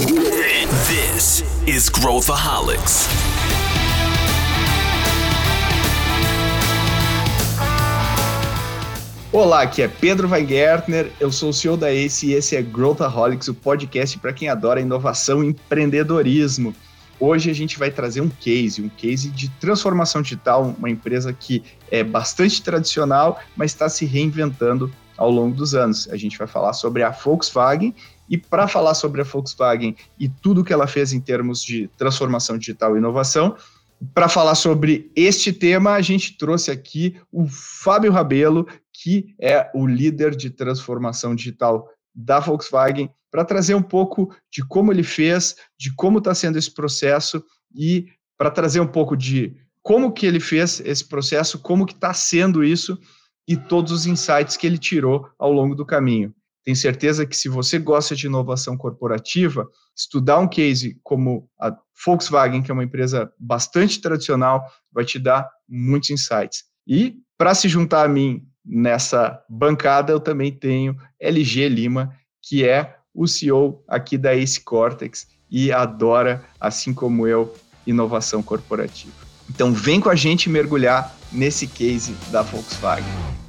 This is Growthaholics. Olá, aqui é Pedro Weingärtner, eu sou o CEO da ACE e esse é Growthaholics, o podcast para quem adora inovação e empreendedorismo. Hoje a gente vai trazer um case, um case de transformação digital, uma empresa que é bastante tradicional, mas está se reinventando ao longo dos anos. A gente vai falar sobre a Volkswagen e para falar sobre a Volkswagen e tudo que ela fez em termos de transformação digital e inovação, para falar sobre este tema, a gente trouxe aqui o Fábio Rabelo, que é o líder de transformação digital da Volkswagen para trazer um pouco de como ele fez, de como está sendo esse processo e para trazer um pouco de como que ele fez esse processo, como que está sendo isso e todos os insights que ele tirou ao longo do caminho. Tenho certeza que se você gosta de inovação corporativa, estudar um case como a Volkswagen, que é uma empresa bastante tradicional, vai te dar muitos insights. E para se juntar a mim nessa bancada, eu também tenho LG Lima, que é o CEO aqui da Ace Cortex e adora, assim como eu, inovação corporativa. Então vem com a gente mergulhar nesse case da Volkswagen.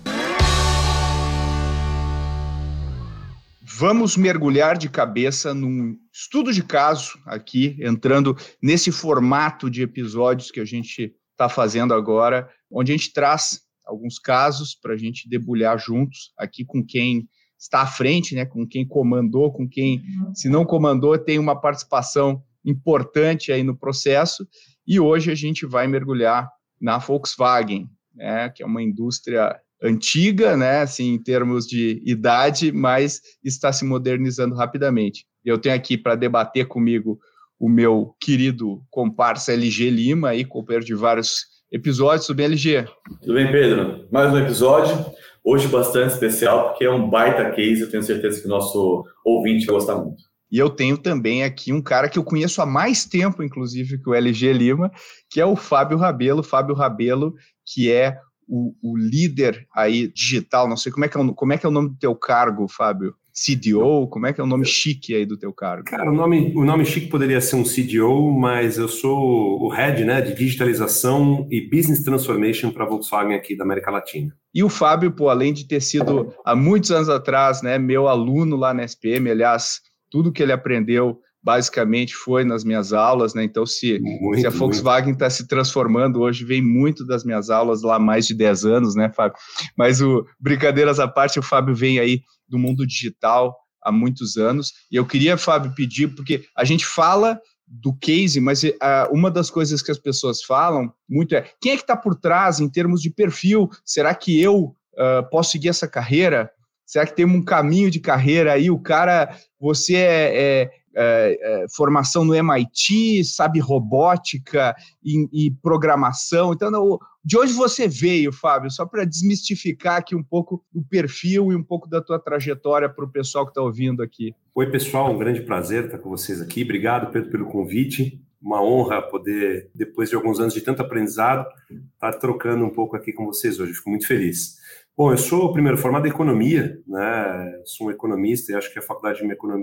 Vamos mergulhar de cabeça num estudo de caso aqui, entrando nesse formato de episódios que a gente está fazendo agora, onde a gente traz alguns casos para a gente debulhar juntos aqui com quem está à frente, né, com quem comandou, com quem, se não comandou, tem uma participação importante aí no processo. E hoje a gente vai mergulhar na Volkswagen, né, que é uma indústria antiga, né, assim, em termos de idade, mas está se modernizando rapidamente. Eu tenho aqui para debater comigo o meu querido comparsa LG Lima, aí, companheiro de vários episódios. Tudo bem, LG? Tudo bem, Pedro? Mais um episódio. Hoje bastante especial, porque é um baita case. Eu tenho certeza que o nosso ouvinte vai gostar muito. E eu tenho também aqui um cara que eu conheço há mais tempo, inclusive, que o LG Lima, que é o Fábio Rabelo. Fábio Rabelo, que é o, o líder aí digital. Não sei como é, que é, o, como é que é o nome do teu cargo, Fábio. CDO? Como é que é o nome chique aí do teu cargo? Cara, o nome, o nome chique poderia ser um CDO, mas eu sou o head né, de digitalização e business transformation para a Volkswagen aqui da América Latina. E o Fábio, pô, além de ter sido há muitos anos atrás, né, meu aluno lá na SPM, aliás, tudo que ele aprendeu basicamente foi nas minhas aulas, né? Então, se, muito, se a Volkswagen está se transformando hoje, vem muito das minhas aulas lá há mais de 10 anos, né, Fábio? Mas o brincadeiras à parte, o Fábio vem aí do mundo digital há muitos anos. E eu queria, Fábio, pedir, porque a gente fala do case, mas uh, uma das coisas que as pessoas falam muito é quem é que está por trás em termos de perfil? Será que eu uh, posso seguir essa carreira? Será que tem um caminho de carreira aí? O cara, você é, é é, é, formação no MIT, sabe robótica e, e programação. Então, de onde você veio, Fábio? Só para desmistificar aqui um pouco o perfil e um pouco da tua trajetória para o pessoal que está ouvindo aqui. Oi, pessoal, um grande prazer estar com vocês aqui. Obrigado, Pedro, pelo convite. Uma honra poder, depois de alguns anos de tanto aprendizado, estar trocando um pouco aqui com vocês hoje. Fico muito feliz. Bom, eu sou primeiro formado em economia, né? Sou um economista e acho que a faculdade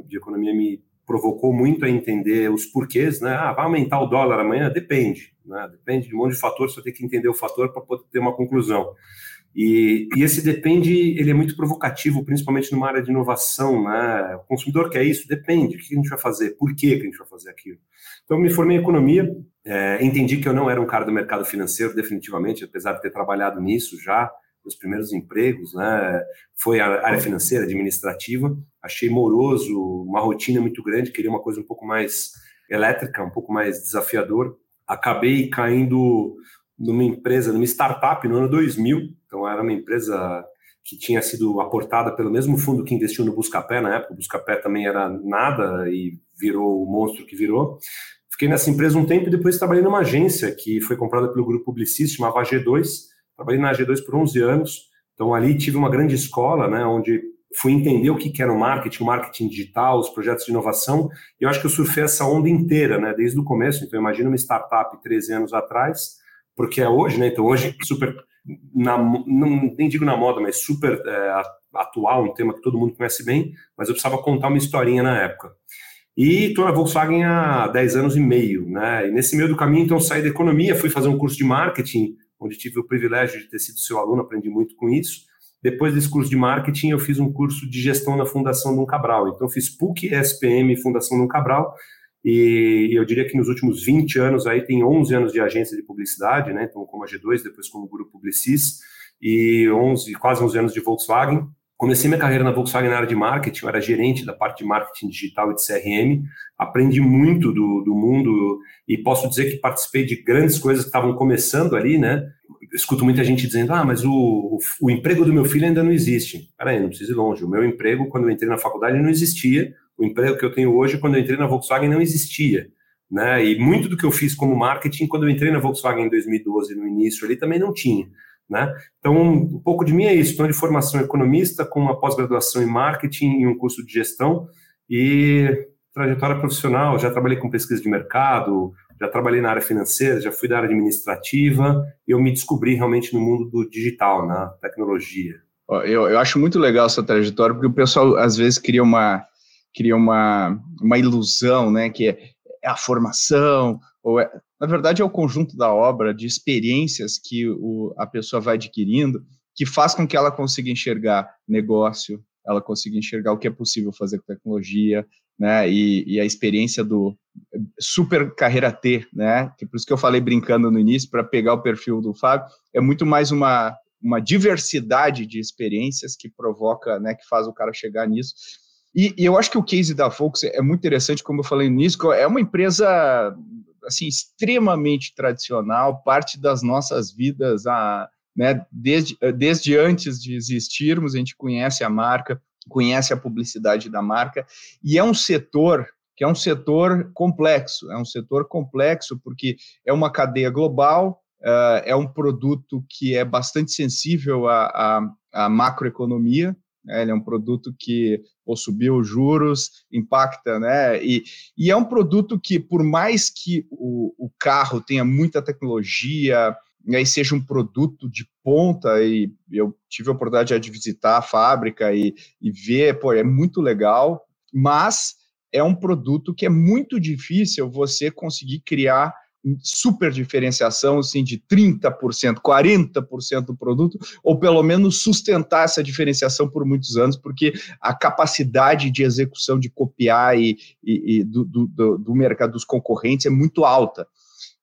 de economia me provocou muito a entender os porquês, né? Ah, vai aumentar o dólar amanhã? Depende, né? Depende de um monte de fatores, você tem que entender o fator para poder ter uma conclusão. E, e, esse depende, ele é muito provocativo, principalmente numa área de inovação, né? O consumidor quer isso? Depende. O que a gente vai fazer? Por que a gente vai fazer aquilo? Então, eu me formei em economia, é, entendi que eu não era um cara do mercado financeiro, definitivamente, apesar de ter trabalhado nisso já, meus primeiros empregos, né? Foi a área financeira, administrativa. Achei moroso, uma rotina muito grande, queria uma coisa um pouco mais elétrica, um pouco mais desafiador. Acabei caindo numa empresa, numa startup no ano 2000. Então era uma empresa que tinha sido aportada pelo mesmo fundo que investiu no Buscapé na época. O Buscapé também era nada e virou o monstro que virou. Fiquei nessa empresa um tempo e depois trabalhei numa agência que foi comprada pelo grupo Publicis, chamava G2 Trabalhei na G2 por 11 anos, então ali tive uma grande escola, né, onde fui entender o que era o marketing, o marketing digital, os projetos de inovação, e eu acho que eu surfei essa onda inteira, né, desde o começo. Então, imagina uma startup 13 anos atrás, porque é hoje, né, então hoje super, na, não, nem digo na moda, mas super é, atual, um tema que todo mundo conhece bem, mas eu precisava contar uma historinha na época. E estou na Volkswagen há 10 anos e meio, né? E nesse meio do caminho, então, saí da economia, fui fazer um curso de marketing, onde tive o privilégio de ter sido seu aluno, aprendi muito com isso. Depois desse curso de marketing, eu fiz um curso de gestão na Fundação Dom Cabral. Então, fiz PUC, SPM Fundação Dom Cabral. E eu diria que nos últimos 20 anos aí tem 11 anos de agência de publicidade, né? Então, como a G2, depois como Grupo Publicis, e 11, quase 11 anos de Volkswagen. Comecei minha carreira na Volkswagen na área de marketing, eu era gerente da parte de marketing digital e de CRM, aprendi muito do, do mundo e posso dizer que participei de grandes coisas que estavam começando ali, né? escuto muita gente dizendo, ah, mas o, o, o, emprego do meu filho ainda não existe. Peraí, não precisa ir longe. O meu emprego, quando eu entrei na faculdade, não existia. O emprego que eu tenho hoje, quando eu entrei na Volkswagen, não existia. Né? E muito do que eu fiz como marketing, quando eu entrei na Volkswagen em 2012, no início ali, também não tinha. Né? Então, um pouco de mim é isso. Estou de formação economista, com uma pós-graduação em marketing e um curso de gestão e trajetória profissional. Já trabalhei com pesquisa de mercado, já trabalhei na área financeira, já fui da área administrativa. Eu me descobri realmente no mundo do digital, na tecnologia. Eu, eu acho muito legal essa trajetória, porque o pessoal às vezes cria uma, cria uma, uma ilusão, né, que é a formação, ou é, na verdade, é o conjunto da obra, de experiências que o, a pessoa vai adquirindo, que faz com que ela consiga enxergar negócio, ela consiga enxergar o que é possível fazer com tecnologia, né? E, e a experiência do super carreira T, né? Que por isso que eu falei brincando no início, para pegar o perfil do Fábio, é muito mais uma, uma diversidade de experiências que provoca, né? Que faz o cara chegar nisso. E, e, eu acho que o case da Volks é muito interessante, como eu falei no início, é uma empresa assim extremamente tradicional, parte das nossas vidas, a, né, desde, desde antes de existirmos, a gente conhece a marca, conhece a publicidade da marca, e é um setor que é um setor complexo, é um setor complexo porque é uma cadeia global, uh, é um produto que é bastante sensível à, à, à macroeconomia, né? ele é um produto que ou subiu os juros, impacta, né? E, e é um produto que, por mais que o, o carro tenha muita tecnologia, e aí seja um produto de ponta, e eu tive a oportunidade de visitar a fábrica e, e ver, pô, é muito legal, mas é um produto que é muito difícil você conseguir criar super diferenciação, assim, de 30%, 40% do produto, ou pelo menos sustentar essa diferenciação por muitos anos, porque a capacidade de execução, de copiar e, e, e do, do, do, mercado dos concorrentes é muito alta.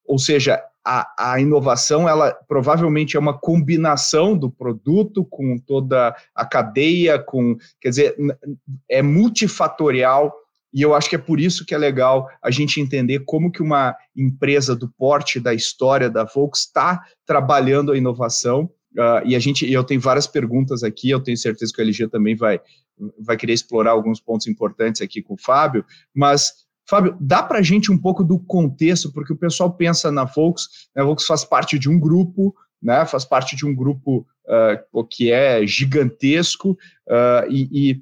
Ou seja, a, a inovação, ela provavelmente é uma combinação do produto com toda a cadeia, com, quer dizer, é multifatorial e eu acho que é por isso que é legal a gente entender como que uma empresa do porte da história da Volks está trabalhando a inovação. Uh, e a gente, eu tenho várias perguntas aqui, eu tenho certeza que o LG também vai, vai querer explorar alguns pontos importantes aqui com o Fábio, mas Fábio, dá para a gente um pouco do contexto, porque o pessoal pensa na Volks, né, a Volks faz parte de um grupo, né, faz parte de um grupo uh, que é gigantesco, uh, e, e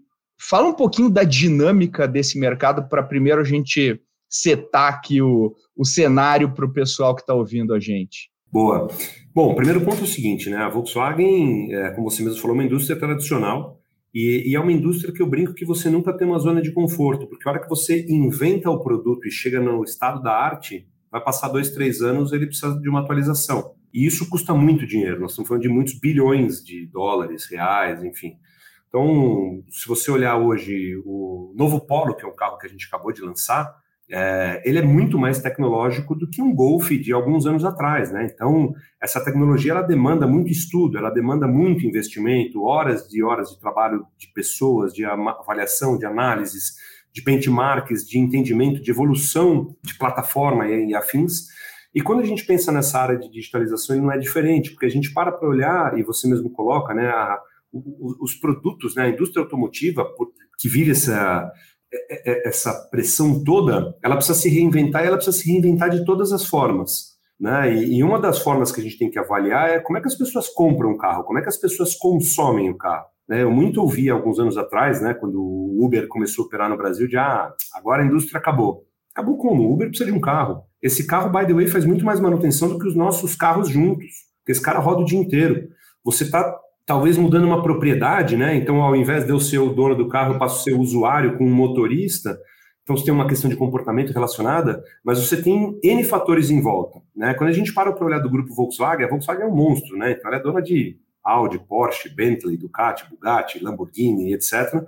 Fala um pouquinho da dinâmica desse mercado para primeiro a gente setar aqui o, o cenário para o pessoal que está ouvindo a gente. Boa. Bom, primeiro ponto é o seguinte, né? A Volkswagen, é, como você mesmo falou, é uma indústria tradicional e, e, é uma indústria que eu brinco que você nunca tem uma zona de conforto, porque a hora que você inventa o produto e chega no estado da arte, vai passar dois, três anos, ele precisa de uma atualização. E isso custa muito dinheiro. Nós estamos falando de muitos bilhões de dólares, reais, enfim. Então, se você olhar hoje o novo Polo, que é um carro que a gente acabou de lançar, é, ele é muito mais tecnológico do que um Golf de alguns anos atrás, né? Então, essa tecnologia ela demanda muito estudo, ela demanda muito investimento, horas e horas de trabalho de pessoas, de avaliação, de análises, de benchmarks, de entendimento, de evolução de plataforma e, e afins. E quando a gente pensa nessa área de digitalização, ele não é diferente, porque a gente para para olhar, e você mesmo coloca, né? A, os produtos, né, a indústria automotiva, que vive essa, é, é, essa pressão toda, ela precisa se reinventar e ela precisa se reinventar de todas as formas. Né? E, uma das formas que a gente tem que avaliar é como é que as pessoas compram o carro, como é que as pessoas consomem o carro. Né? Eu muito ouvi alguns anos atrás, né, quando o Uber começou a operar no Brasil, de ah, agora a indústria acabou. Acabou como? O Uber precisa de um carro. Esse carro, by the way, faz muito mais manutenção do que os nossos carros juntos. Porque esse cara roda o dia inteiro. Você está talvez mudando uma propriedade, né? Então, ao invés de eu ser o dono do carro, eu passo a ser o usuário com um motorista. Então você tem uma questão de comportamento relacionada, mas você tem N fatores em volta. Né? Quando a gente para para olhar do grupo Volkswagen, a Volkswagen é um monstro, né? Então ela é dona de Audi, Porsche, Bentley, Ducati, Bugatti, Lamborghini, etc.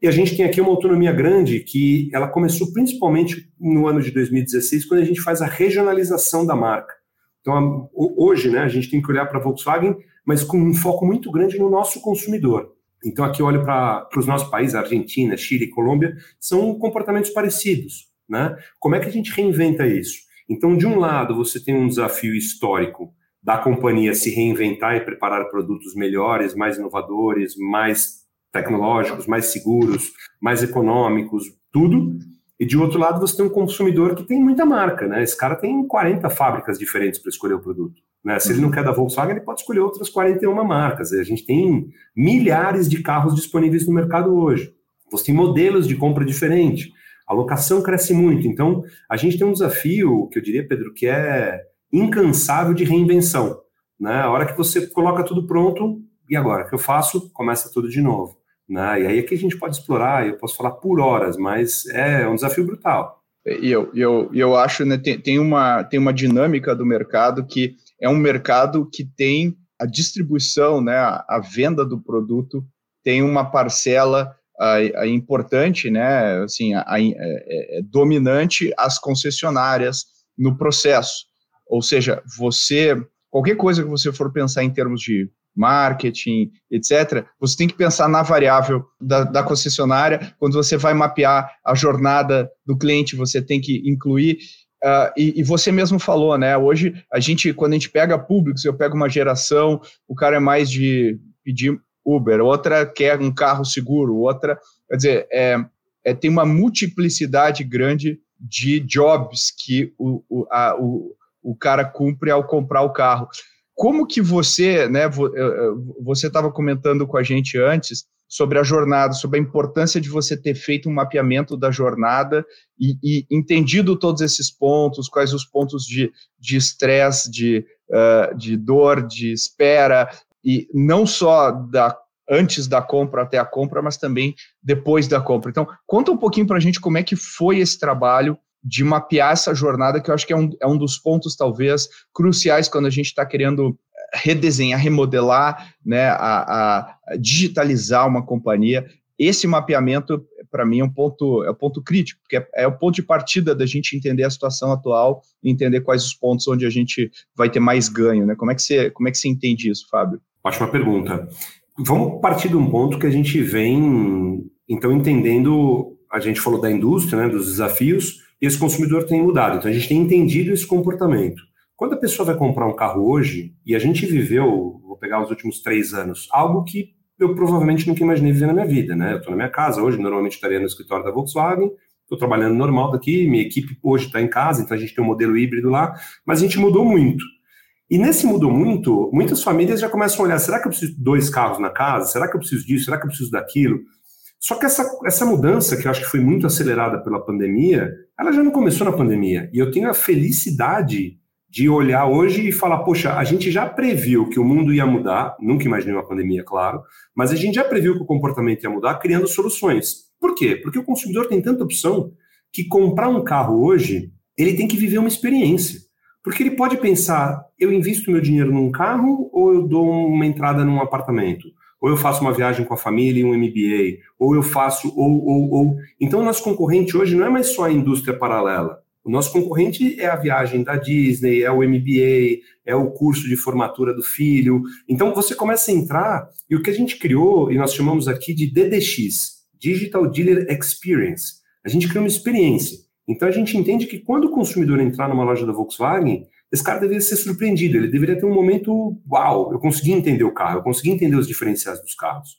E a gente tem aqui uma autonomia grande que ela começou principalmente no ano de 2016, quando a gente faz a regionalização da marca. Então, hoje, né, a gente tem que olhar para a Volkswagen, mas com um foco muito grande no nosso consumidor. Então, aqui eu olho para os nossos países, Argentina, Chile, Colômbia, são comportamentos parecidos. Né? Como é que a gente reinventa isso? Então, de um lado, você tem um desafio histórico da companhia se reinventar e preparar produtos melhores, mais inovadores, mais tecnológicos, mais seguros, mais econômicos, tudo. E de outro lado, você tem um consumidor que tem muita marca, né? Esse cara tem 40 fábricas diferentes para escolher o produto. Né? Se ele não quer da Volkswagen, ele pode escolher outras 41 marcas. A gente tem milhares de carros disponíveis no mercado hoje. Você tem modelos de compra diferentes. A locação cresce muito. Então, a gente tem um desafio, que eu diria, Pedro, que é incansável de reinvenção. Né? A hora que você coloca tudo pronto, e agora? O que eu faço? Começa tudo de novo. Né? E aí é que a gente pode explorar, eu posso falar por horas, mas é um desafio brutal. E eu, eu, eu acho, né, tem, tem, uma, tem uma dinâmica do mercado que é um mercado que tem a distribuição, né, a, a venda do produto tem uma parcela a, a importante, né, assim, a, é, é dominante as concessionárias no processo. Ou seja, você, qualquer coisa que você for pensar em termos de marketing, etc., você tem que pensar na variável da, da, concessionária. Quando você vai mapear a jornada do cliente, você tem que incluir. Uh, e, e, você mesmo falou, né? Hoje, a gente, quando a gente pega públicos, eu pego uma geração, o cara é mais de pedir Uber, outra quer um carro seguro, outra. Quer dizer, é, é, tem uma multiplicidade grande de jobs que o, o, a, o, o cara cumpre ao comprar o carro. Como que você, né, você estava comentando com a gente antes sobre a jornada, sobre a importância de você ter feito um mapeamento da jornada e, e entendido todos esses pontos, quais os pontos de estresse, de, de, uh, de dor, de espera, e não só da antes da compra até a compra, mas também depois da compra. Então, conta um pouquinho para a gente como é que foi esse trabalho de mapear essa jornada, que eu acho que é um, é um dos pontos, talvez, cruciais quando a gente está querendo redesenhar, remodelar, né, a, a, digitalizar uma companhia. Esse mapeamento, para mim, é um ponto, é um ponto crítico, porque é, é o ponto de partida da gente entender a situação atual e entender quais os pontos onde a gente vai ter mais ganho. Né? Como, é que você, como é que você entende isso, Fábio? Ótima pergunta. Vamos partir de um ponto que a gente vem, então, entendendo, a gente falou da indústria, né, dos desafios, e esse consumidor tem mudado. Então a gente tem entendido esse comportamento. Quando a pessoa vai comprar um carro hoje, e a gente viveu, vou pegar os últimos três anos, algo que eu provavelmente nunca imaginei viver na minha vida, né? Eu estou na minha casa hoje, normalmente estaria no escritório da Volkswagen, estou trabalhando normal daqui, minha equipe hoje está em casa, então a gente tem um modelo híbrido lá, mas a gente mudou muito. E nesse mudou muito, muitas famílias já começam a olhar: será que eu preciso de dois carros na casa? Será que eu preciso disso? Será que eu preciso daquilo? Só que essa, essa mudança, que eu acho que foi muito acelerada pela pandemia, ela já não começou na pandemia. E eu tenho a felicidade de olhar hoje e falar: poxa, a gente já previu que o mundo ia mudar, nunca imaginei uma pandemia, claro, mas a gente já previu que o comportamento ia mudar criando soluções. Por quê? Porque o consumidor tem tanta opção que comprar um carro hoje, ele tem que viver uma experiência. Porque ele pode pensar: eu invisto meu dinheiro num carro ou eu dou uma entrada num apartamento? Ou eu faço uma viagem com a família e um MBA, ou eu faço, ou, ou, ou. Então, o nosso concorrente hoje não é mais só a indústria paralela. O nosso concorrente é a viagem da Disney, é o MBA, é o curso de formatura do filho. Então, você começa a entrar, e o que a gente criou, e nós chamamos aqui de DDX Digital Dealer Experience. A gente criou uma experiência. Então, a gente entende que quando o consumidor entrar numa loja da Volkswagen, esse cara deveria ser surpreendido, ele deveria ter um momento, uau, eu consegui entender o carro, eu consegui entender os diferenciais dos carros.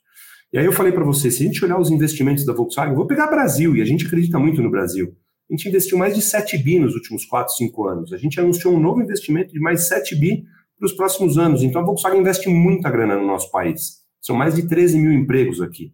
E aí eu falei para você, se a gente olhar os investimentos da Volkswagen, vou pegar Brasil, e a gente acredita muito no Brasil. A gente investiu mais de 7 bi nos últimos 4, 5 anos. A gente anunciou um novo investimento de mais 7 bi para os próximos anos. Então a Volkswagen investe muita grana no nosso país. São mais de 13 mil empregos aqui.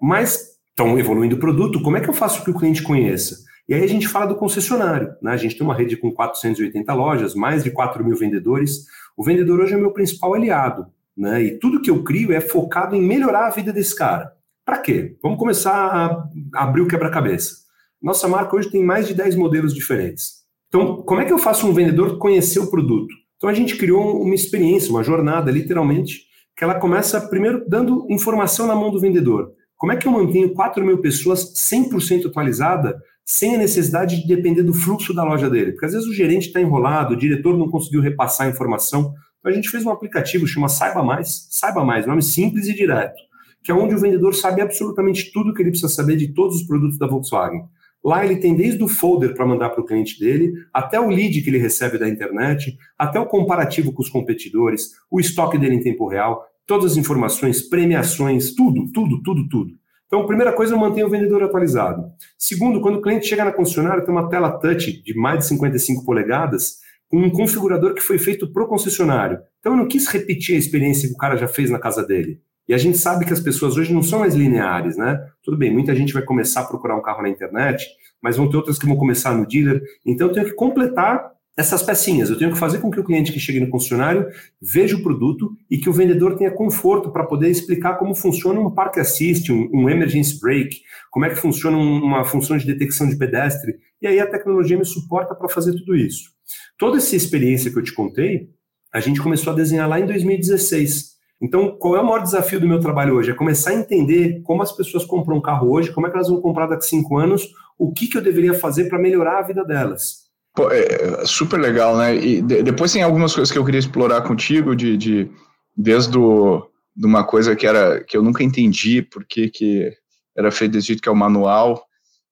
Mas estão evoluindo o produto, como é que eu faço que o cliente conheça? E aí a gente fala do concessionário. Né? A gente tem uma rede com 480 lojas, mais de 4 mil vendedores. O vendedor hoje é meu principal aliado. Né? E tudo que eu crio é focado em melhorar a vida desse cara. Para quê? Vamos começar a abrir o quebra-cabeça. Nossa marca hoje tem mais de 10 modelos diferentes. Então, como é que eu faço um vendedor conhecer o produto? Então, a gente criou uma experiência, uma jornada, literalmente, que ela começa primeiro dando informação na mão do vendedor. Como é que eu mantenho 4 mil pessoas 100% atualizada sem a necessidade de depender do fluxo da loja dele? Porque às vezes o gerente está enrolado, o diretor não conseguiu repassar a informação. Então a gente fez um aplicativo chama Saiba Mais, Saiba Mais, nome simples e direto, que é onde o vendedor sabe absolutamente tudo que ele precisa saber de todos os produtos da Volkswagen. Lá ele tem desde o folder para mandar para o cliente dele, até o lead que ele recebe da internet, até o comparativo com os competidores, o estoque dele em tempo real, todas as informações, premiações, tudo, tudo, tudo, tudo. Então, primeira coisa, eu mantenho o vendedor atualizado. Segundo, quando o cliente chega na concessionária, tem uma tela touch de mais de 55 polegadas, com um configurador que foi feito para o concessionário. Então, eu não quis repetir a experiência que o cara já fez na casa dele. E a gente sabe que as pessoas hoje não são mais lineares, né? Tudo bem, muita gente vai começar a procurar um carro na internet, mas vão ter outras que vão começar no dealer. Então, eu tenho que completar essas pecinhas. Eu tenho que fazer com que o cliente que chegue no concessionário veja o produto e que o vendedor tenha conforto para poder explicar como funciona um park assist, um, um, emergency brake, como é que funciona uma função de detecção de pedestre. E aí a tecnologia me suporta para fazer tudo isso. Toda essa experiência que eu te contei, a gente começou a desenhar lá em 2016. Então, qual é o maior desafio do meu trabalho hoje? É começar a entender como as pessoas compram um carro hoje, como é que elas vão comprar daqui a cinco anos, o que, que eu deveria fazer para melhorar a vida delas. Pô, é, super legal, né? E de, depois tem algumas coisas que eu queria explorar contigo, de, de desde do, de uma coisa que era que eu nunca entendi porque que era feito desse jeito, que é o manual,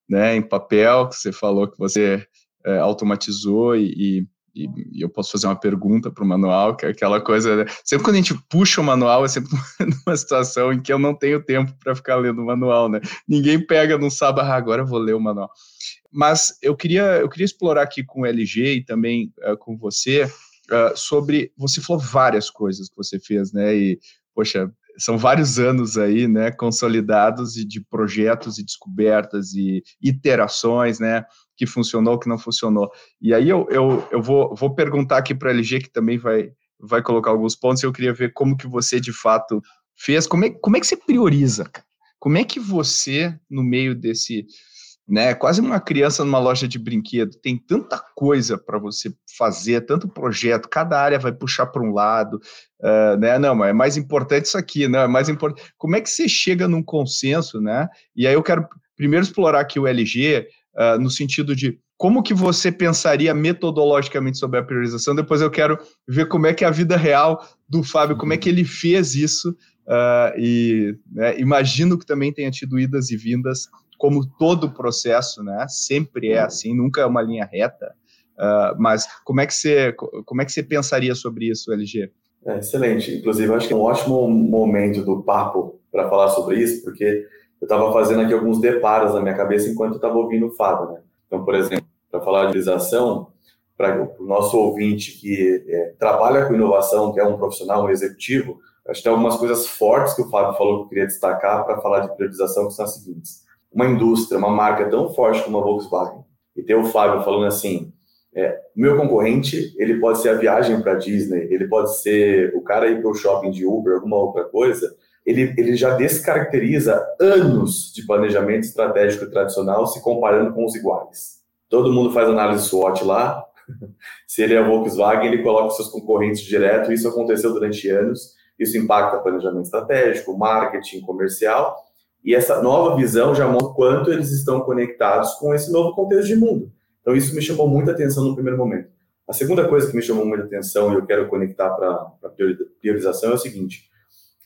né, em papel, que você falou que você é, automatizou e, e e, eu posso fazer uma pergunta para o manual, que é aquela coisa. Né? Sempre quando a gente puxa o manual, é sempre numa situação em que eu não tenho tempo para ficar lendo o manual, né? Ninguém pega, não sabe, ah, agora eu vou ler o manual. Mas eu queria, eu queria explorar aqui com o LG e também uh, com você uh, sobre. Você falou várias coisas que você fez, né? E, poxa, são vários anos aí, né, consolidados de, de projetos e descobertas e iterações, né, que funcionou, que não funcionou. E aí eu, eu, eu vou, vou perguntar aqui para a LG, que também vai, vai colocar alguns pontos, e eu queria ver como que você, de fato, fez, como é, como é que você prioriza, Como é que você, no meio desse, né, quase uma criança numa loja de brinquedo, tem tanta coisa para você fazer, tanto projeto, cada área vai puxar para um lado, uh, né, não, mas é mais importante isso aqui, né, é mais importante, como é que você chega num consenso, né, e aí eu quero primeiro explorar aqui o LG, uh, no sentido de como que você pensaria metodologicamente sobre a priorização? Depois eu quero ver como é que é a vida real do Fábio, como é que ele fez isso, uh, e né, imagino que também tenha tido idas e vindas, como todo processo, né? Sempre é assim, nunca é uma linha reta. Uh, mas como é que você como é que você pensaria sobre isso, LG? É, excelente. Inclusive, acho que é um ótimo momento do papo para falar sobre isso, porque eu estava fazendo aqui alguns deparos na minha cabeça enquanto eu estava ouvindo o Fábio. Né? Então, por exemplo, para falar de inovação, para o nosso ouvinte que é, trabalha com inovação, que é um profissional, um executivo, acho que tem algumas coisas fortes que o Fábio falou que eu queria destacar para falar de priorização, que são as seguintes. Uma indústria, uma marca tão forte como a Volkswagen, e ter o Fábio falando assim, é, meu concorrente, ele pode ser a viagem para Disney, ele pode ser o cara ir para o shopping de Uber, alguma outra coisa, ele, ele já descaracteriza anos de planejamento estratégico tradicional se comparando com os iguais. Todo mundo faz análise SWOT lá. Se ele é Volkswagen, ele coloca seus concorrentes direto. Isso aconteceu durante anos. Isso impacta planejamento estratégico, marketing, comercial. E essa nova visão já mostra quanto eles estão conectados com esse novo contexto de mundo. Então, isso me chamou muita atenção no primeiro momento. A segunda coisa que me chamou muita atenção e eu quero conectar para a priorização é o seguinte: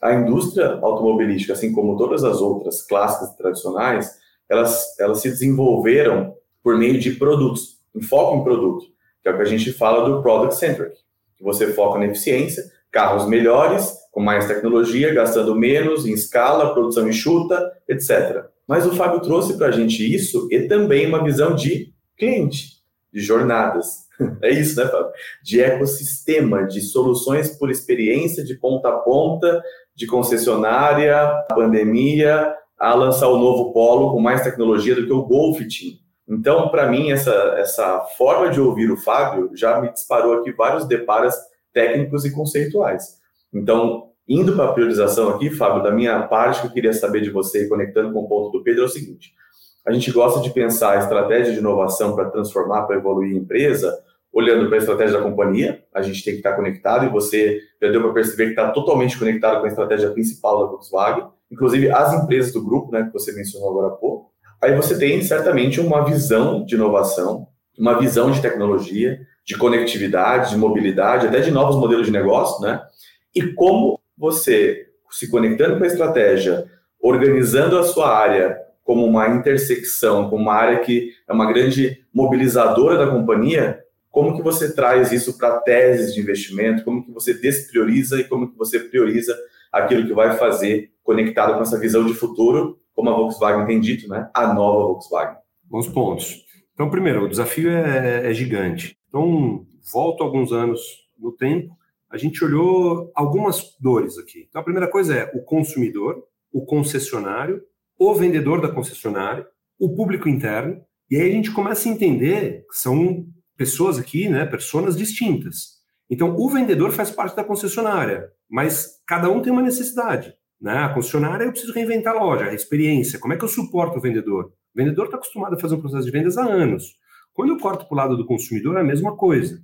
a indústria automobilística, assim como todas as outras clássicas tradicionais, elas, elas se desenvolveram por meio de produtos, um foco em produto, que é o que a gente fala do product centric, você foca na eficiência, carros melhores, com mais tecnologia, gastando menos, em escala, produção enxuta, etc. Mas o Fábio trouxe para a gente isso e também uma visão de cliente, de jornadas. É isso, né, Fábio? De ecossistema, de soluções por experiência, de ponta a ponta, de concessionária, pandemia, a lançar o novo Polo com mais tecnologia do que o Golf tinha. Então, para mim, essa, essa forma de ouvir o Fábio já me disparou aqui vários deparos técnicos e conceituais. Então, indo para a priorização aqui, Fábio, da minha parte, que eu queria saber de você, conectando com o ponto do Pedro, é o seguinte: a gente gosta de pensar a estratégia de inovação para transformar, para evoluir a empresa, olhando para a estratégia da companhia, a gente tem que estar conectado, e você já deu para perceber que está totalmente conectado com a estratégia principal da Volkswagen, inclusive as empresas do grupo, né, que você mencionou agora há pouco. Aí você tem certamente uma visão de inovação, uma visão de tecnologia, de conectividade, de mobilidade, até de novos modelos de negócio, né? E como você, se conectando com a estratégia, organizando a sua área como uma intersecção, como uma área que é uma grande mobilizadora da companhia, como que você traz isso para teses de investimento, como que você desprioriza e como que você prioriza aquilo que vai fazer conectado com essa visão de futuro, como a Volkswagen tem dito, né? A nova Volkswagen. Bons pontos. Então, primeiro, o desafio é, é gigante. Então, volto alguns anos no tempo, a gente olhou algumas dores aqui. Então, a primeira coisa é o consumidor, o concessionário, o vendedor da concessionária, o público interno, e aí a gente começa a entender que são pessoas aqui, né, pessoas distintas. Então, o vendedor faz parte da concessionária, mas cada um tem uma necessidade. Né? A concessionária, eu preciso reinventar a loja, a experiência. Como é que eu suporto o vendedor? O vendedor está acostumado a fazer um processo de vendas há anos. Quando eu corto para o lado do consumidor, é a mesma coisa.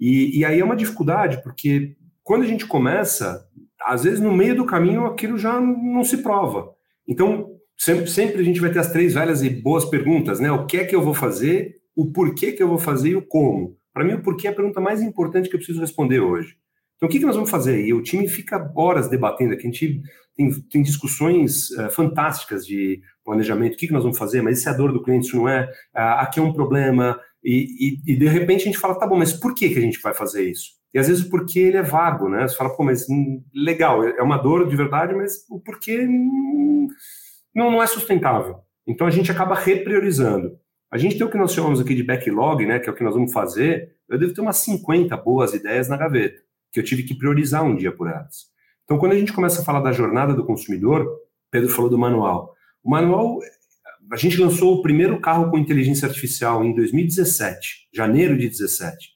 E, e aí é uma dificuldade, porque quando a gente começa, às vezes no meio do caminho aquilo já não se prova. Então, sempre, sempre a gente vai ter as três velhas e boas perguntas, né? O que é que eu vou fazer, o porquê que eu vou fazer e o como. Para mim, o porquê é a pergunta mais importante que eu preciso responder hoje. Então, o que, que nós vamos fazer aí? O time fica horas debatendo aqui, a gente tem, tem discussões uh, fantásticas de planejamento, o que, que nós vamos fazer, mas isso é a dor do cliente, isso não é, uh, aqui é um problema, e, e, e, de repente a gente fala, tá bom, mas por que, que a gente vai fazer isso? E às vezes porque ele é vago, né? Você fala, pô, mas hum, legal, é uma dor de verdade, mas o porquê hum, não, não é sustentável. Então a gente acaba repriorizando. A gente tem o que nós chamamos aqui de backlog, né, que é o que nós vamos fazer. Eu devo ter umas 50 boas ideias na gaveta, que eu tive que priorizar um dia por elas. Então, quando a gente começa a falar da jornada do consumidor, Pedro falou do manual. O manual, a gente lançou o primeiro carro com inteligência artificial em 2017, janeiro de 17.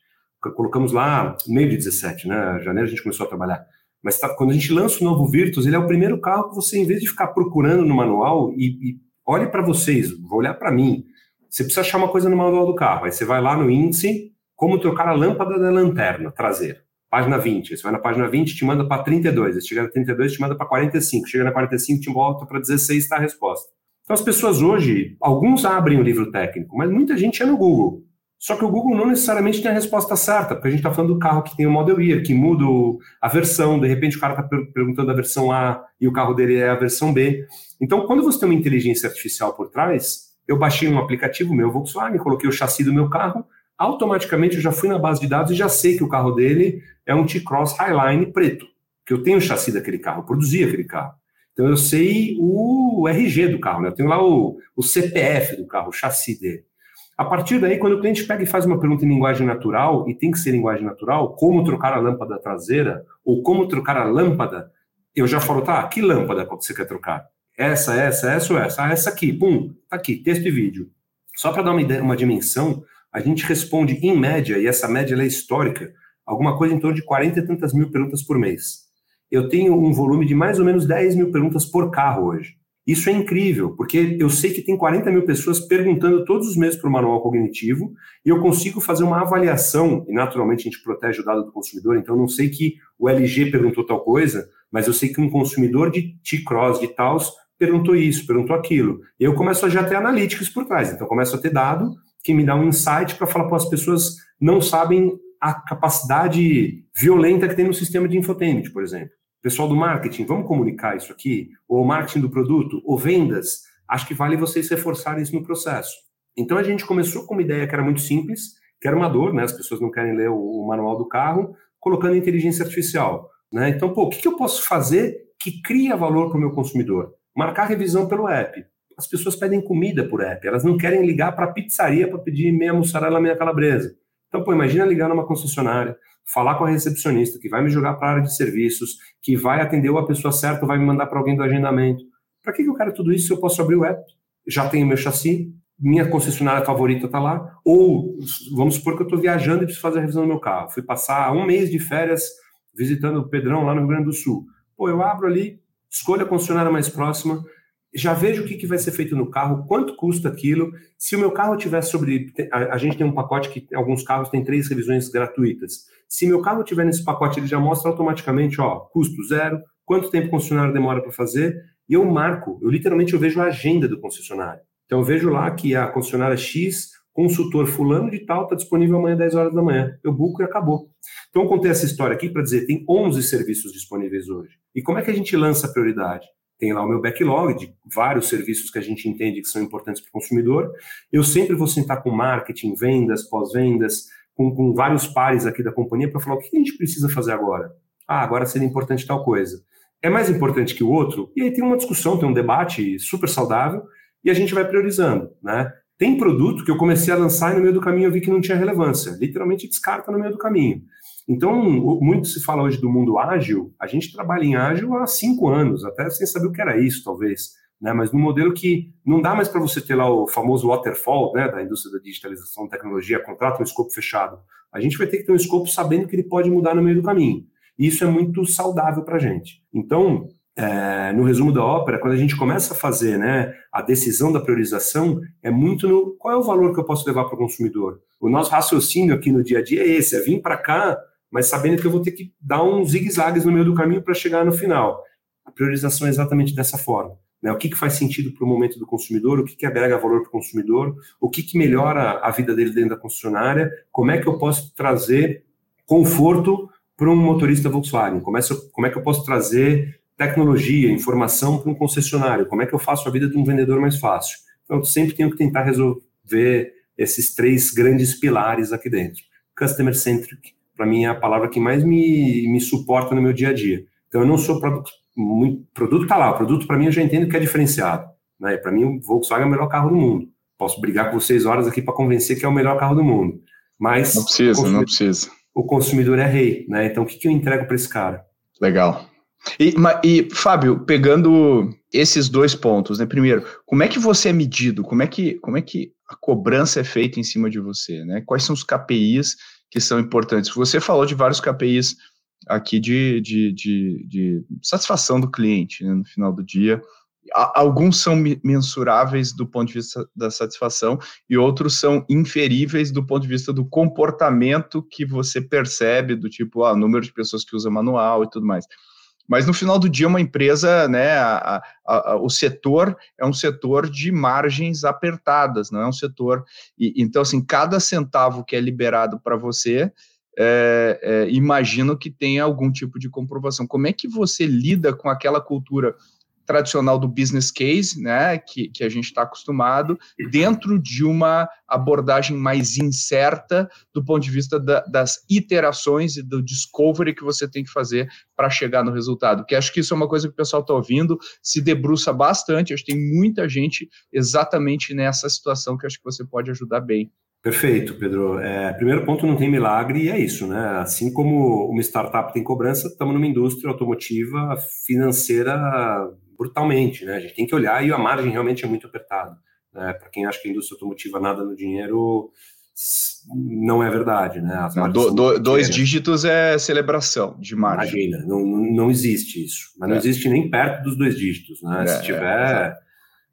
Colocamos lá, meio de 17, né? Janeiro a gente começou a trabalhar. Mas tá, quando a gente lança o novo Virtus, ele é o primeiro carro que você, em vez de ficar procurando no manual, e, e olhe para vocês, vou olhar para mim, você precisa achar uma coisa no manual do carro. Aí você vai lá no índice, como trocar a lâmpada da lanterna traseira. Página 20. Você vai na página 20, te manda para 32. Você chega na 32, te manda para 45. Chega na 45, te volta para 16, está a resposta. Então, as pessoas hoje, alguns abrem o livro técnico, mas muita gente é no Google. Só que o Google não necessariamente tem a resposta certa, porque a gente está falando do carro que tem o Model Year, que muda a versão, de repente o cara está perguntando a versão A e o carro dele é a versão B. Então, quando você tem uma inteligência artificial por trás, eu baixei um aplicativo meu Volkswagen, coloquei o chassi do meu carro, automaticamente eu já fui na base de dados e já sei que o carro dele é um T-Cross Highline preto, que eu tenho o chassi daquele carro, eu produzi aquele carro. Então eu sei o RG do carro, né? eu tenho lá o, o CPF do carro, o chassi dele. A partir daí, quando o cliente pega e faz uma pergunta em linguagem natural, e tem que ser linguagem natural, como trocar a lâmpada traseira, ou como trocar a lâmpada, eu já falo, tá, que lâmpada você quer trocar? essa, essa, essa ou essa? Ah, essa aqui, pum, tá aqui, texto e vídeo. Só para dar uma ideia, uma dimensão, a gente responde em média, e essa média é histórica, alguma coisa em torno de 40 e tantas mil perguntas por mês. Eu tenho um volume de mais ou menos 10 mil perguntas por carro hoje. Isso é incrível, porque eu sei que tem 40 mil pessoas perguntando todos os meses para o manual cognitivo e eu consigo fazer uma avaliação, e naturalmente a gente protege o dado do consumidor, então não sei que o LG perguntou tal coisa, mas eu sei que um consumidor de T-Cross, de Taos, perguntou isso, perguntou aquilo. E eu começo a já ter analíticos por trás. Então, começo a ter dado que me dá um insight para falar, para as pessoas não sabem a capacidade violenta que tem no sistema de infotainment, por exemplo. Pessoal do marketing, vamos comunicar isso aqui? Ou marketing do produto, ou vendas? Acho que vale vocês reforçarem isso no processo. Então, a gente começou com uma ideia que era muito simples, que era uma dor, né? As pessoas não querem ler o, manual do carro, colocando inteligência artificial. Né? Então, pô, o que eu posso fazer que cria valor para o meu consumidor? Marcar revisão pelo app. As pessoas pedem comida por app, elas não querem ligar para a pizzaria para pedir meia mussarela, meia calabresa. Então, pô, imagina ligar numa concessionária, falar com a recepcionista que vai me jogar para a área de serviços, que vai atender a pessoa certa, vai me mandar para alguém do agendamento. Para que, eu quero tudo isso se eu posso abrir o app? Já tenho meu chassi, minha concessionária favorita está lá, ou vamos supor que eu estou viajando e preciso fazer a revisão do meu carro. Fui passar um mês de férias visitando o Pedrão lá no Rio Grande do Sul. Pô, eu abro ali, escolha a concessionária mais próxima, já vejo o que, que vai ser feito no carro, quanto custa aquilo. Se o meu carro tiver sobre. A, a gente tem um pacote que alguns carros têm três revisões gratuitas. Se meu carro tiver nesse pacote, ele já mostra automaticamente, ó, custo zero, quanto tempo o concessionário demora para fazer, e eu marco, eu literalmente eu vejo a agenda do concessionário. Então eu vejo lá que a concessionária X, consultor fulano de tal, está disponível amanhã 10 horas da manhã. Eu buco e acabou. Então eu contei essa história aqui para dizer, tem 11 serviços disponíveis hoje. E como é que a gente lança a prioridade? Tem lá o meu backlog de vários serviços que a gente entende que são importantes para o consumidor. Eu sempre vou sentar com marketing, vendas, pós-vendas, com, com vários pares aqui da companhia para falar o que a gente precisa fazer agora. Ah, agora seria importante tal coisa. É mais importante que o outro? E aí tem uma discussão, tem um debate super saudável e a gente vai priorizando, né? Tem produto que eu comecei a lançar e no meio do caminho eu vi que não tinha relevância. Literalmente descarta no meio do caminho. Então, muito se fala hoje do mundo ágil, a gente trabalha em ágil há cinco anos, até sem saber o que era isso, talvez. Né? Mas num modelo que não dá mais para você ter lá o famoso waterfall né, da indústria da digitalização, tecnologia, contrata um escopo fechado. A gente vai ter que ter um escopo sabendo que ele pode mudar no meio do caminho. E isso é muito saudável para a gente. Então, é, no resumo da ópera, quando a gente começa a fazer né, a decisão da priorização, é muito no qual é o valor que eu posso levar para o consumidor. O nosso raciocínio aqui no dia a dia é esse: é vir para cá, mas sabendo que eu vou ter que dar uns zigue-zagues no meio do caminho para chegar no final. A priorização é exatamente dessa forma. Né? O que, que faz sentido para o momento do consumidor, o que, que agrega valor para o consumidor, o que, que melhora a vida dele dentro da concessionária, como é que eu posso trazer conforto para um motorista Volkswagen, como é, como é que eu posso trazer tecnologia, informação para um concessionário, como é que eu faço a vida de um vendedor mais fácil. Então, eu sempre tenho que tentar resolver esses três grandes pilares aqui dentro. Customer centric, para mim, é a palavra que mais me, me suporta no meu dia a dia. Então, eu não sou produto, muito, produto está lá, o produto para mim eu já entendo que é diferenciado. Né? Para mim, o Volkswagen é o melhor carro do mundo. Posso brigar com vocês horas aqui para convencer que é o melhor carro do mundo. Mas. Não precisa, não precisa. O consumidor é rei, né? Então, o que, que eu entrego para esse cara? Legal. E, e, Fábio, pegando esses dois pontos, né? Primeiro, como é que você é medido? Como é que, como é que a cobrança é feita em cima de você? Né? Quais são os KPIs que são importantes? Você falou de vários KPIs aqui de, de, de, de satisfação do cliente né, no final do dia. Alguns são mensuráveis do ponto de vista da satisfação e outros são inferíveis do ponto de vista do comportamento que você percebe, do tipo, ah, número de pessoas que usa manual e tudo mais. Mas no final do dia, uma empresa, né, a, a, a, o setor é um setor de margens apertadas, não é um setor. E, então, assim, cada centavo que é liberado para você, é, é, imagino que tenha algum tipo de comprovação. Como é que você lida com aquela cultura tradicional do business case, né, que, que a gente está acostumado, dentro de uma abordagem mais incerta do ponto de vista da, das iterações e do discovery que você tem que fazer para chegar no resultado. Que acho que isso é uma coisa que o pessoal está ouvindo, se debruça bastante. Acho que tem muita gente exatamente nessa situação que acho que você pode ajudar bem. Perfeito, Pedro. É, primeiro ponto, não tem milagre e é isso, né? Assim como uma startup tem cobrança, estamos numa indústria automotiva financeira brutalmente, né? A gente tem que olhar e a margem realmente é muito apertada. Né? Para quem acha que a indústria automotiva nada no dinheiro, não é verdade, né? Não, do, do, dois dígitos é celebração de margem. Imagina, não, não existe isso. Mas não é. existe nem perto dos dois dígitos, né? É, Se tiver,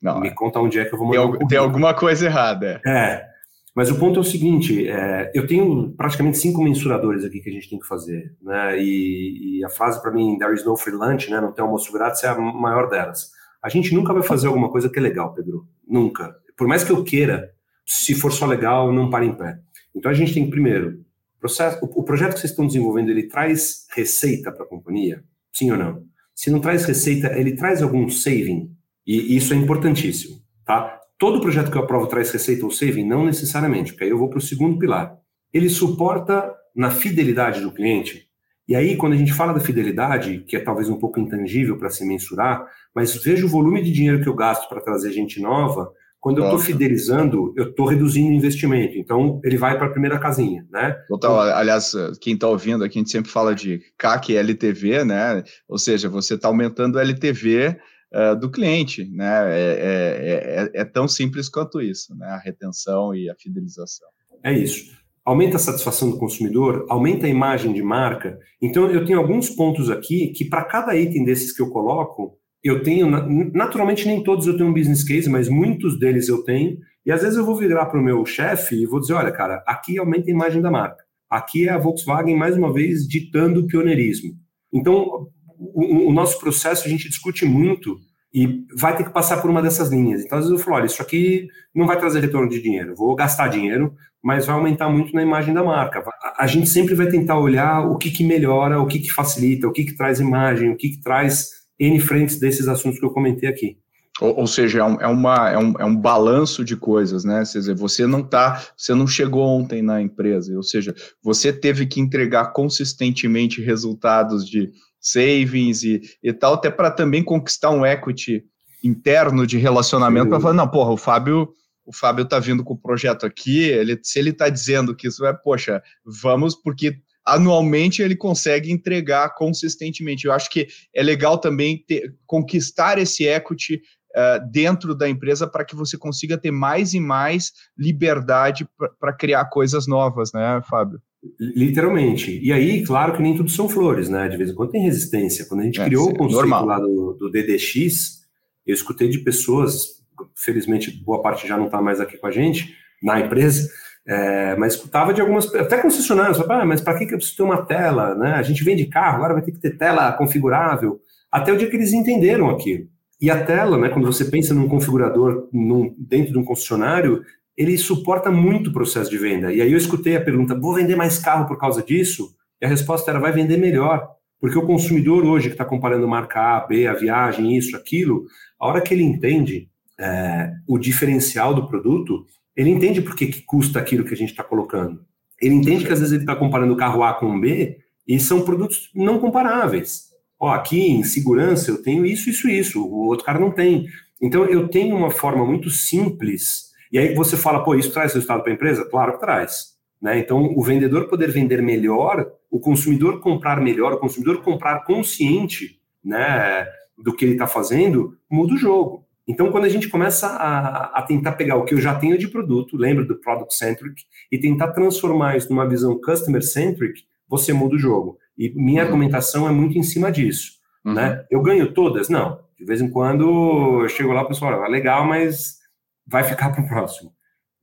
não, me é. conta onde é que eu vou mandar. Tem, tem alguma coisa errada. É. Mas o ponto é o seguinte: é, eu tenho praticamente cinco mensuradores aqui que a gente tem que fazer, né? E, e a frase para mim, there is no free lunch, né? Não tem almoço grátis, é a maior delas. A gente nunca vai fazer alguma coisa que é legal, Pedro. Nunca. Por mais que eu queira, se for só legal, não para em pé. Então a gente tem que, primeiro, processo, o, o projeto que vocês estão desenvolvendo, ele traz receita para a companhia? Sim ou não? Se não traz receita, ele traz algum saving? E isso é importantíssimo, tá? Todo projeto que eu aprovo traz receita ou saving? Não necessariamente, porque aí eu vou para o segundo pilar. Ele suporta na fidelidade do cliente. E aí, quando a gente fala da fidelidade, que é talvez um pouco intangível para se mensurar, mas veja o volume de dinheiro que eu gasto para trazer gente nova, quando eu estou fidelizando, eu estou reduzindo o investimento. Então, ele vai para a primeira casinha, né? Total. Aliás, quem está ouvindo aqui, a gente sempre fala de CAC e LTV, né? Ou seja, você está aumentando o LTV uh, do cliente, né? É, é, é, é, tão simples quanto isso, né? A retenção e a fidelização. É isso. Aumenta a satisfação do consumidor, aumenta a imagem de marca. Então, eu tenho alguns pontos aqui que, para cada item desses que eu coloco, eu tenho, naturalmente nem todos eu tenho um business case, mas muitos deles eu tenho, e às vezes eu vou virar para o meu chefe e vou dizer, olha, cara, aqui aumenta a imagem da marca. Aqui é a Volkswagen, mais uma vez, ditando o pioneirismo. Então, o, o nosso processo a gente discute muito e vai ter que passar por uma dessas linhas. Então, às vezes eu falo, olha, isso aqui não vai trazer retorno de dinheiro, vou gastar dinheiro, mas vai aumentar muito na imagem da marca. A gente sempre vai tentar olhar o que, que melhora, o que, que facilita, o que, que traz imagem, o que, que traz N frentes desses assuntos que eu comentei aqui. Ou, ou seja, é um, é, uma, é, um, é um balanço de coisas, né? Quer dizer, você não tá, você não chegou ontem na empresa, ou seja, você teve que entregar consistentemente resultados de savings e, e tal, até para também conquistar um equity interno de relacionamento para falar, não, porra, o Fábio o Fábio tá vindo com o projeto aqui, ele, se ele está dizendo que isso é, poxa, vamos, porque anualmente ele consegue entregar consistentemente. Eu acho que é legal também ter, conquistar esse equity uh, dentro da empresa para que você consiga ter mais e mais liberdade para criar coisas novas, né, Fábio? Literalmente. E aí, claro que nem tudo são flores, né? De vez em quando tem resistência. Quando a gente é, criou o conceito normal. lá do, do DDX, eu escutei de pessoas, felizmente boa parte já não está mais aqui com a gente, na empresa, é, mas escutava de algumas, até concessionários, ah, mas para que, que eu preciso ter uma tela? Né? A gente vende carro, agora vai ter que ter tela configurável. Até o dia que eles entenderam aquilo. E a tela, né, quando você pensa num configurador num, dentro de um concessionário, ele suporta muito o processo de venda. E aí eu escutei a pergunta: vou vender mais carro por causa disso? E a resposta era: vai vender melhor. Porque o consumidor hoje que está comparando marca A, B, a viagem, isso, aquilo, a hora que ele entende é, o diferencial do produto, ele entende por que, que custa aquilo que a gente está colocando. Ele entende que às vezes ele está comparando o carro A com o B e são produtos não comparáveis ó, aqui em segurança eu tenho isso, isso, isso, o outro cara não tem. Então eu tenho uma forma muito simples, e aí você fala, pô, isso traz resultado para a empresa? Claro que traz. Né? Então o vendedor poder vender melhor, o consumidor comprar melhor, o consumidor comprar consciente né, do que ele está fazendo, muda o jogo. Então, quando a gente começa a, a, tentar pegar o que eu já tenho de produto, lembra do product centric, e tentar transformar isso numa visão customer centric, você muda o jogo. E minha uhum. argumentação é muito em cima disso. Uhum. Né? Eu ganho todas? Não. De vez em quando eu chego lá e o pessoal, legal, mas vai ficar para o próximo.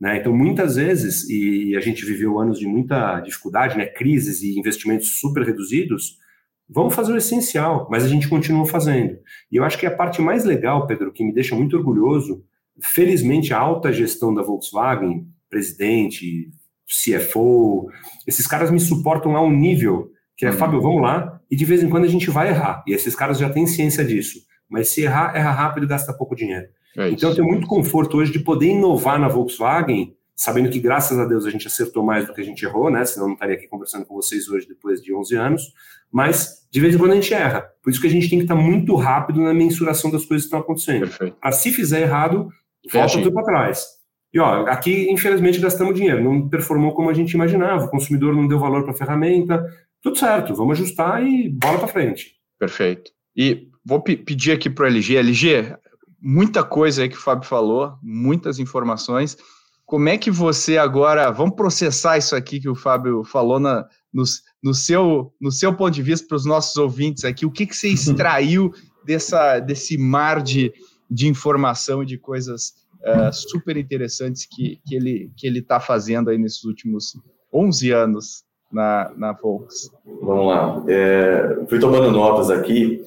Né? Então, muitas vezes, e a gente viveu anos de muita dificuldade, né? crises e investimentos super reduzidos, vamos fazer o essencial, mas a gente continua fazendo. E eu acho que a parte mais legal, Pedro, que me deixa muito orgulhoso, felizmente a alta gestão da Volkswagen, presidente, CFO, esses caras me suportam a um nível que é, uhum. Fábio, vamos lá, e de vez em quando a gente vai errar, e esses caras já têm ciência disso, mas se errar, erra rápido e gasta pouco dinheiro. É então eu tenho muito conforto hoje de poder inovar na Volkswagen, sabendo que graças a Deus a gente acertou mais do que a gente errou, né, senão não estaria aqui conversando com vocês hoje depois de 11 anos, mas de vez em quando a gente erra, por isso que a gente tem que estar muito rápido na mensuração das coisas que estão acontecendo. Para se fizer errado, volta tudo para trás. E ó, aqui infelizmente gastamos dinheiro, não performou como a gente imaginava, o consumidor não deu valor para a ferramenta, tudo certo, vamos ajustar e bola para frente. Perfeito. E vou pedir aqui para o LG. LG, muita coisa aí que o Fábio falou, muitas informações. Como é que você agora, vamos processar isso aqui que o Fábio falou na, no, no, seu, no seu ponto de vista para os nossos ouvintes aqui, o que, que você extraiu dessa, desse mar de, de informação e de coisas uh, super interessantes que, que ele que ele está fazendo aí nesses últimos 11 anos na, na Volks? Vamos lá. É, fui tomando notas aqui,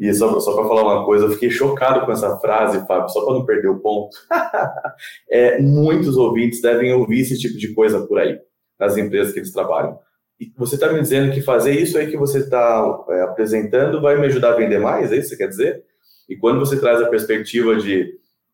e só, só para falar uma coisa, eu fiquei chocado com essa frase, Fábio, só para não perder o ponto. é, muitos ouvintes devem ouvir esse tipo de coisa por aí, nas empresas que eles trabalham. E você está me dizendo que fazer isso aí que você está é, apresentando vai me ajudar a vender mais? É isso que você quer dizer? E quando você traz a perspectiva de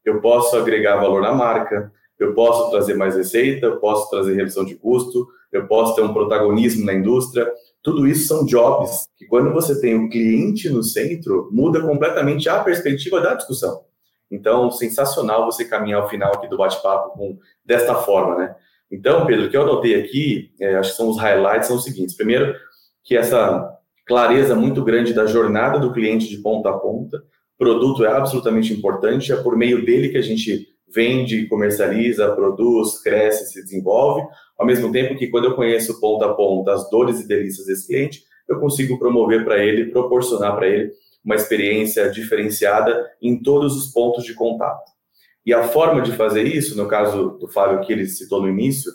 eu posso agregar valor na marca, eu posso trazer mais receita, eu posso trazer redução de custo, eu posso ter um protagonismo na indústria. Tudo isso são jobs que, quando você tem o cliente no centro, muda completamente a perspectiva da discussão. Então, sensacional você caminhar ao final aqui do bate-papo com desta forma, né? Então, Pedro, o que eu anotei aqui, é, acho que são os highlights, são os seguintes. Primeiro, que essa clareza muito grande da jornada do cliente de ponta a ponta, produto é absolutamente importante, é por meio dele que a gente vende, comercializa, produz, cresce, se desenvolve, ao mesmo tempo que quando eu conheço ponta a ponta as dores e delícias desse cliente, eu consigo promover para ele, proporcionar para ele uma experiência diferenciada em todos os pontos de contato. E a forma de fazer isso, no caso do Fábio que ele citou no início,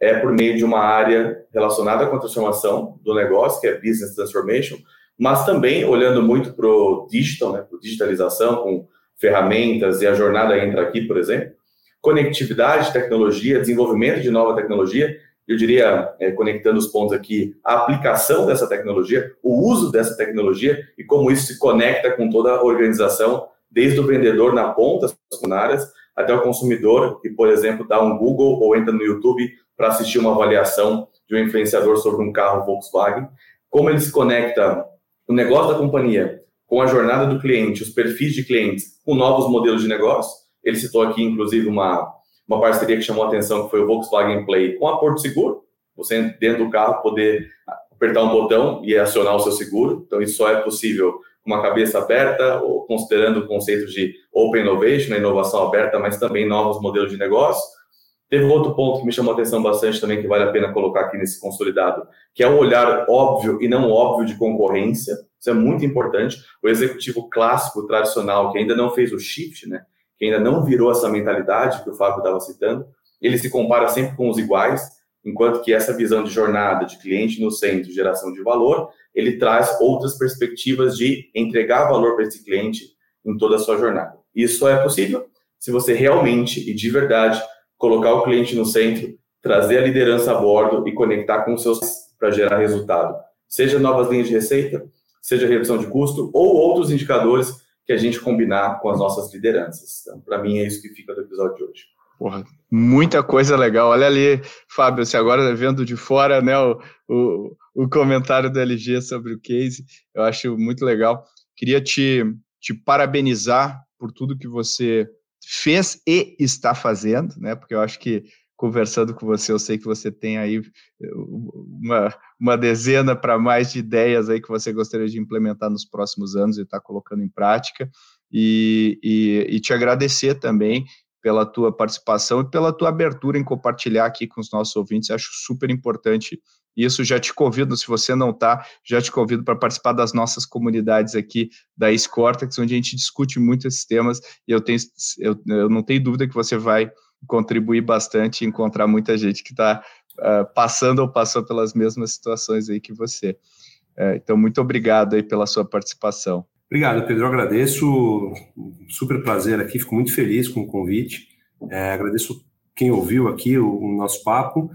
é por meio de uma área relacionada com a transformação do negócio, que é Business Transformation, mas também olhando muito para o digital, né, para digitalização, com ferramentas, e a jornada entra aqui, por exemplo, conectividade, tecnologia, desenvolvimento de nova tecnologia, eu diria, é, conectando os pontos aqui, a aplicação dessa tecnologia, o uso dessa tecnologia e como isso se conecta com toda a organização, desde o vendedor na ponta, as funcionárias, até o consumidor, que, por exemplo, dá um Google ou entra no YouTube para assistir uma avaliação de um influenciador sobre um carro Volkswagen, como ele se conecta o negócio da companhia com a jornada do cliente, os perfis de clientes, com novos modelos de negócio. Ele citou aqui, inclusive, uma, uma parceria que chamou a atenção, que foi o Volkswagen Play com a Porto Seguro. Você, dentro do carro, poder apertar um botão e acionar o seu seguro. Então, isso só é possível com uma cabeça aberta, ou considerando o conceito de Open Innovation, a inovação aberta, mas também novos modelos de negócio. Teve outro ponto que me chamou a atenção bastante também, que vale a pena colocar aqui nesse consolidado, que é o olhar óbvio e não óbvio de concorrência. Isso é muito importante. O executivo clássico, tradicional, que ainda não fez o shift, né? Que ainda não virou essa mentalidade que o Fábio estava citando, ele se compara sempre com os iguais, enquanto que essa visão de jornada, de cliente no centro, geração de valor, ele traz outras perspectivas de entregar valor para esse cliente em toda a sua jornada. Isso só é possível se você realmente e de verdade colocar o cliente no centro, trazer a liderança a bordo e conectar com os seus para gerar resultado. Seja novas linhas de receita, seja redução de custo ou outros indicadores que a gente combinar com as nossas lideranças. Então, para mim, é isso que fica do episódio de hoje. Porra, muita coisa legal. Olha ali, Fábio, se agora vendo de fora né, o, o, o comentário do LG sobre o case, eu acho muito legal. Queria te, te parabenizar por tudo que você fez e está fazendo, né? Porque eu acho que conversando com você, eu sei que você tem aí uma, uma dezena para mais de ideias aí que você gostaria de implementar nos próximos anos e está colocando em prática. E, e, e, te agradecer também pela tua participação e pela tua abertura em compartilhar aqui com os nossos ouvintes. Acho super importante isso. Já te convido, se você não está, já te convido para participar das nossas comunidades aqui da Escortex, onde a gente discute muito esses temas e eu, tenho, eu, eu não tenho dúvida que você vai contribuir bastante e encontrar muita gente que está uh, ah, passando ou passou pelas mesmas situações aí que você. Uh, então, muito obrigado aí pela sua participação. Obrigado, Pedro. Eu agradeço. Super prazer aqui, fico muito feliz com o convite. É, agradeço quem ouviu aqui o, o, nosso papo,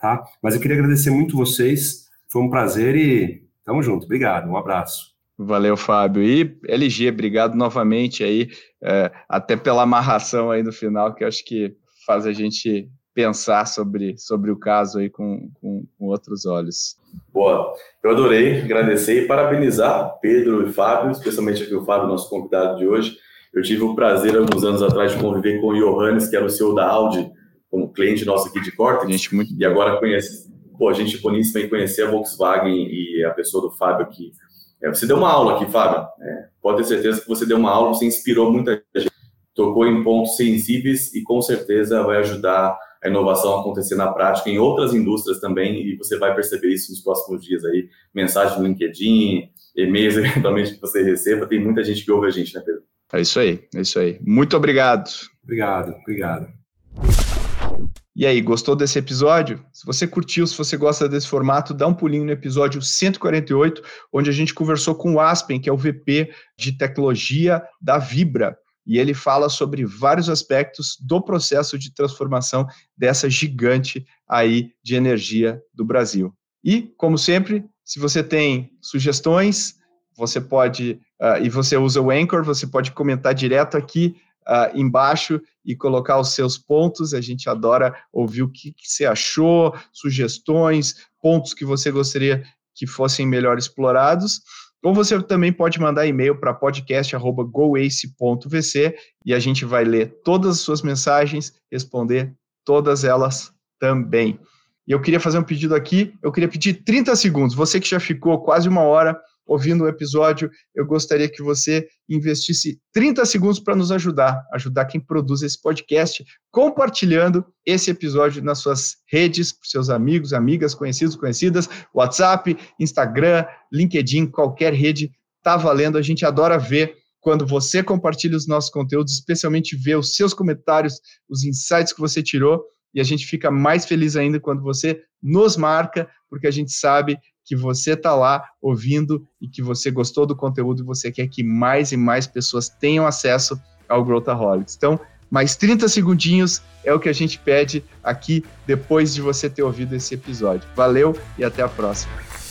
tá? Mas eu queria agradecer muito vocês. Foi um prazer e tamo junto. Obrigado. Um abraço. Valeu, Fábio. E LG, obrigado novamente aí, é, até pela amarração aí no final, que eu acho que faz a gente pensar sobre, sobre o caso aí com, com, com, outros olhos. Boa, eu adorei agradecer e parabenizar Pedro e Fábio, especialmente aqui o Fábio, nosso convidado de hoje. Eu tive o prazer, alguns anos atrás, de conviver com o Johannes, que era o CEO da Audi, como cliente nosso aqui de Corte, gente muito... e agora conhece, pô, gente boníssima em conhecer a Volkswagen e a pessoa do Fábio aqui. É, você deu uma aula aqui, Fábio. É, pode ter certeza que você deu uma aula, você inspirou muita gente tocou em pontos sensíveis e com certeza vai ajudar a inovação a acontecer na prática em outras indústrias também e você vai perceber isso nos próximos dias aí, mensagem no LinkedIn, e-mails eventualmente que você receba, tem muita gente que ouve a gente, né, Pedro? É isso aí, é isso aí. Muito obrigado. Obrigado, obrigado. E aí, gostou desse episódio? Se você curtiu, se você gosta desse formato, dá um pulinho no episódio 148, onde a gente conversou com o Aspen, que é o VP de tecnologia da Vibra e ele fala sobre vários aspectos do processo de transformação dessa gigante aí de energia do Brasil. E, como sempre, se você tem sugestões, você pode, uh, e você usa o Anchor, você pode comentar direto aqui uh, embaixo e colocar os seus pontos. A gente adora ouvir o que, que você achou, sugestões, pontos que você gostaria que fossem melhor explorados. Ou você também pode mandar e-mail para podcast.goace.vc e a gente vai ler todas as suas mensagens, responder todas elas também. E eu queria fazer um pedido aqui, eu queria pedir 30 segundos. Você que já ficou quase uma hora ouvindo o episódio, eu gostaria que você investisse 30 segundos para nos ajudar, ajudar quem produz esse podcast, compartilhando esse episódio nas suas redes, para seus amigos, amigas, conhecidos, conhecidas, WhatsApp, Instagram, LinkedIn, qualquer rede, tá valendo. A gente adora ver quando você compartilha os nossos conteúdos, especialmente ver os seus comentários, os insights que você tirou. E a gente fica mais feliz ainda quando você nos marca, porque a gente sabe que você está lá ouvindo e que você gostou do conteúdo e você quer que mais e mais pessoas tenham acesso ao Growthaholics. Então, mais 30 segundinhos é o que a gente pede aqui depois de você ter ouvido esse episódio. Valeu e até a próxima.